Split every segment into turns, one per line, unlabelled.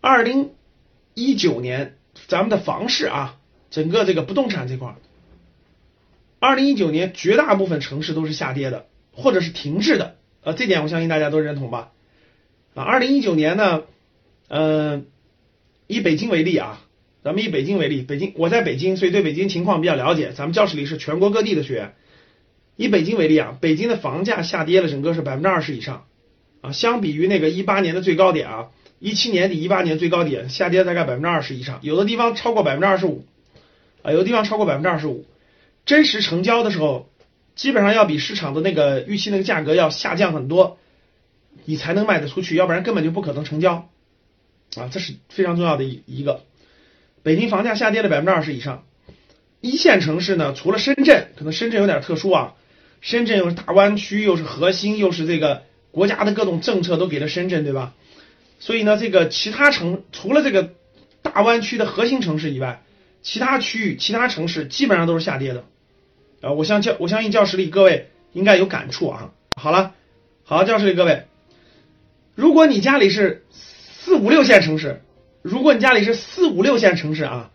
二零一九年咱们的房市啊，整个这个不动产这块儿，二零一九年绝大部分城市都是下跌的，或者是停滞的，呃，这点我相信大家都认同吧？啊，二零一九年呢，呃，以北京为例啊，咱们以北京为例，北京我在北京，所以对北京情况比较了解。咱们教室里是全国各地的学员，以北京为例啊，北京的房价下跌了，整个是百分之二十以上啊，相比于那个一八年的最高点啊。一七年底、一八年最高点下跌大概百分之二十以上，有的地方超过百分之二十五，啊，有的地方超过百分之二十五。真实成交的时候，基本上要比市场的那个预期那个价格要下降很多，你才能卖得出去，要不然根本就不可能成交，啊，这是非常重要的一一个。北京房价下跌了百分之二十以上，一线城市呢，除了深圳，可能深圳有点特殊啊，深圳又是大湾区，又是核心，又是这个国家的各种政策都给了深圳，对吧？所以呢，这个其他城除了这个大湾区的核心城市以外，其他区域、其他城市基本上都是下跌的。啊，我相教我相信教室里各位应该有感触啊。好了，好，教室里各位，如果你家里是四五六线城市，如果你家里是四五六线城市啊，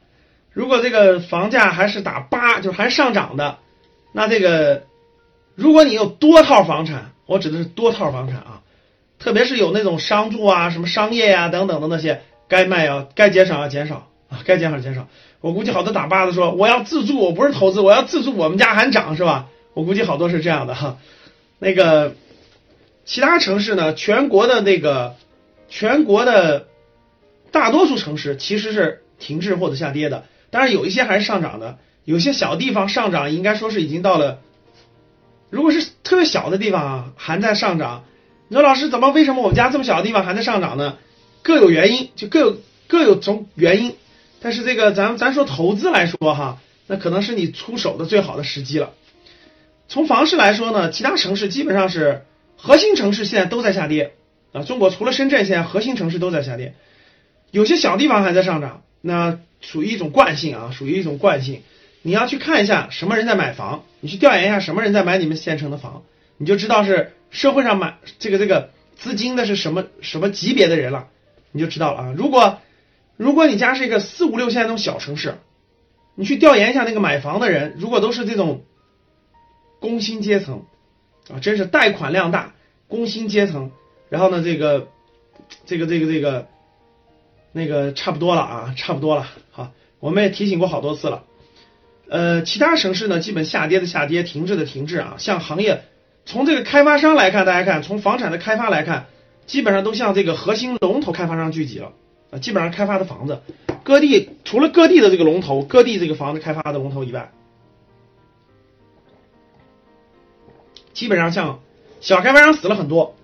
如果这个房价还是打八，就是还上涨的，那这个如果你有多套房产，我指的是多套房产啊。特别是有那种商住啊、什么商业呀等等的那些，该卖要该减少要减少啊，该减少减少。我估计好多打八的说我要自住，我不是投资，我要自住，我们家还涨是吧？我估计好多是这样的哈。那个其他城市呢，全国的那个全国的大多数城市其实是停滞或者下跌的，当然有一些还是上涨的，有些小地方上涨应该说是已经到了，如果是特别小的地方啊，还在上涨。你说老师怎么？为什么我们家这么小的地方还在上涨呢？各有原因，就各有各有种原因。但是这个咱咱说投资来说哈，那可能是你出手的最好的时机了。从房市来说呢，其他城市基本上是核心城市现在都在下跌啊。中国除了深圳，现在核心城市都在下跌，有些小地方还在上涨，那属于一种惯性啊，属于一种惯性。你要去看一下什么人在买房，你去调研一下什么人在买你们县城的房，你就知道是。社会上买这个这个资金的是什么什么级别的人了，你就知道了啊。如果如果你家是一个四五六线那种小城市，你去调研一下那个买房的人，如果都是这种工薪阶层啊，真是贷款量大，工薪阶层，然后呢，这个这个这个这个那个差不多了啊，差不多了。好，我们也提醒过好多次了。呃，其他城市呢，基本下跌的下跌，停滞的停滞啊，像行业。从这个开发商来看，大家看，从房产的开发来看，基本上都向这个核心龙头开发商聚集了啊，基本上开发的房子，各地除了各地的这个龙头，各地这个房子开发的龙头以外，基本上像小开发商死了很多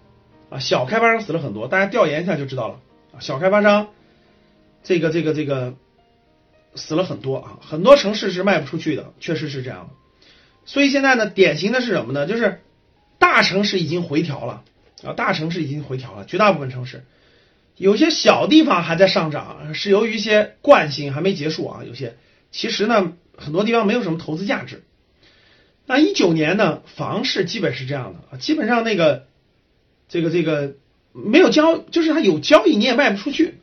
啊，小开发商死了很多，大家调研一下就知道了啊，小开发商这个这个这个死了很多啊，很多城市是卖不出去的，确实是这样的，所以现在呢，典型的是什么呢？就是。大城市已经回调了啊，大城市已经回调了，绝大部分城市，有些小地方还在上涨，是由于一些惯性还没结束啊。有些其实呢，很多地方没有什么投资价值。那一九年呢，房市基本是这样的啊，基本上那个这个这个没有交，就是它有交易你也卖不出去，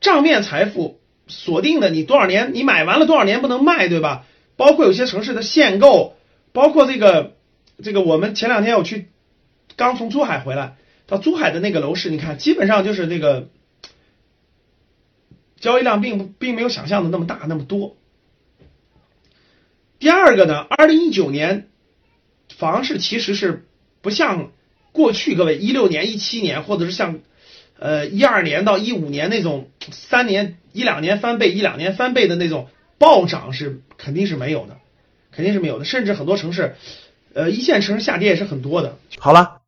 账面财富锁定的，你多少年你买完了多少年不能卖，对吧？包括有些城市的限购，包括这个。这个我们前两天我去，刚从珠海回来，到珠海的那个楼市，你看基本上就是那个交易量并不并没有想象的那么大那么多。第二个呢，二零一九年房市其实是不像过去各位一六年、一七年，或者是像呃一二年到一五年那种三年一两年翻倍、一两年翻倍的那种暴涨是肯定是没有的，肯定是没有的，甚至很多城市。呃，一线城市下跌也是很多的。
好了，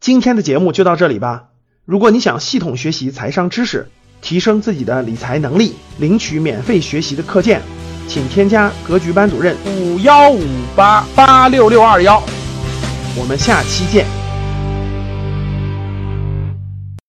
今天的节目就到这里吧。如果你想系统学习财商知识，提升自己的理财能力，领取免费学习的课件，请添加格局班主任五幺五八八六六二幺。我们下期见。